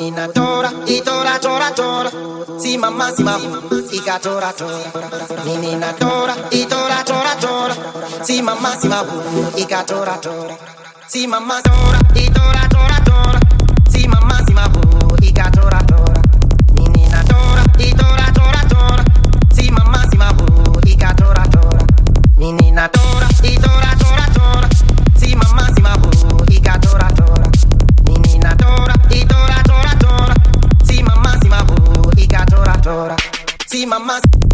Menina tora, e tora, tora, tora. Si mamma, si mamma, ica tora, tora. Menina tora, e tora, tora, tora. Si mamma, si mamma, ica tora, tora. Si mamma tora, tora, tora. my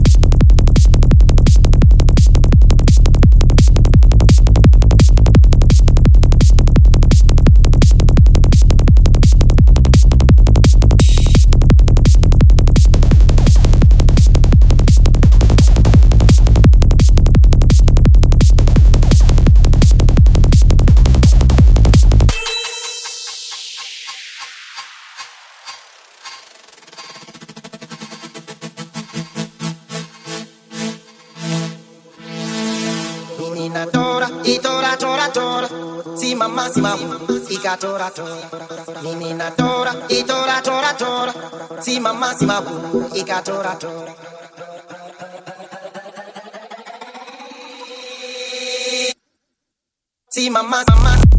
una tora y tora tora tora. Si mamá si mamá I ca tora tora. Ni na tora y tora tora tora. Si mamá si mamá I ca tora tora. Si mamá mamá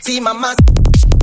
See See, mask.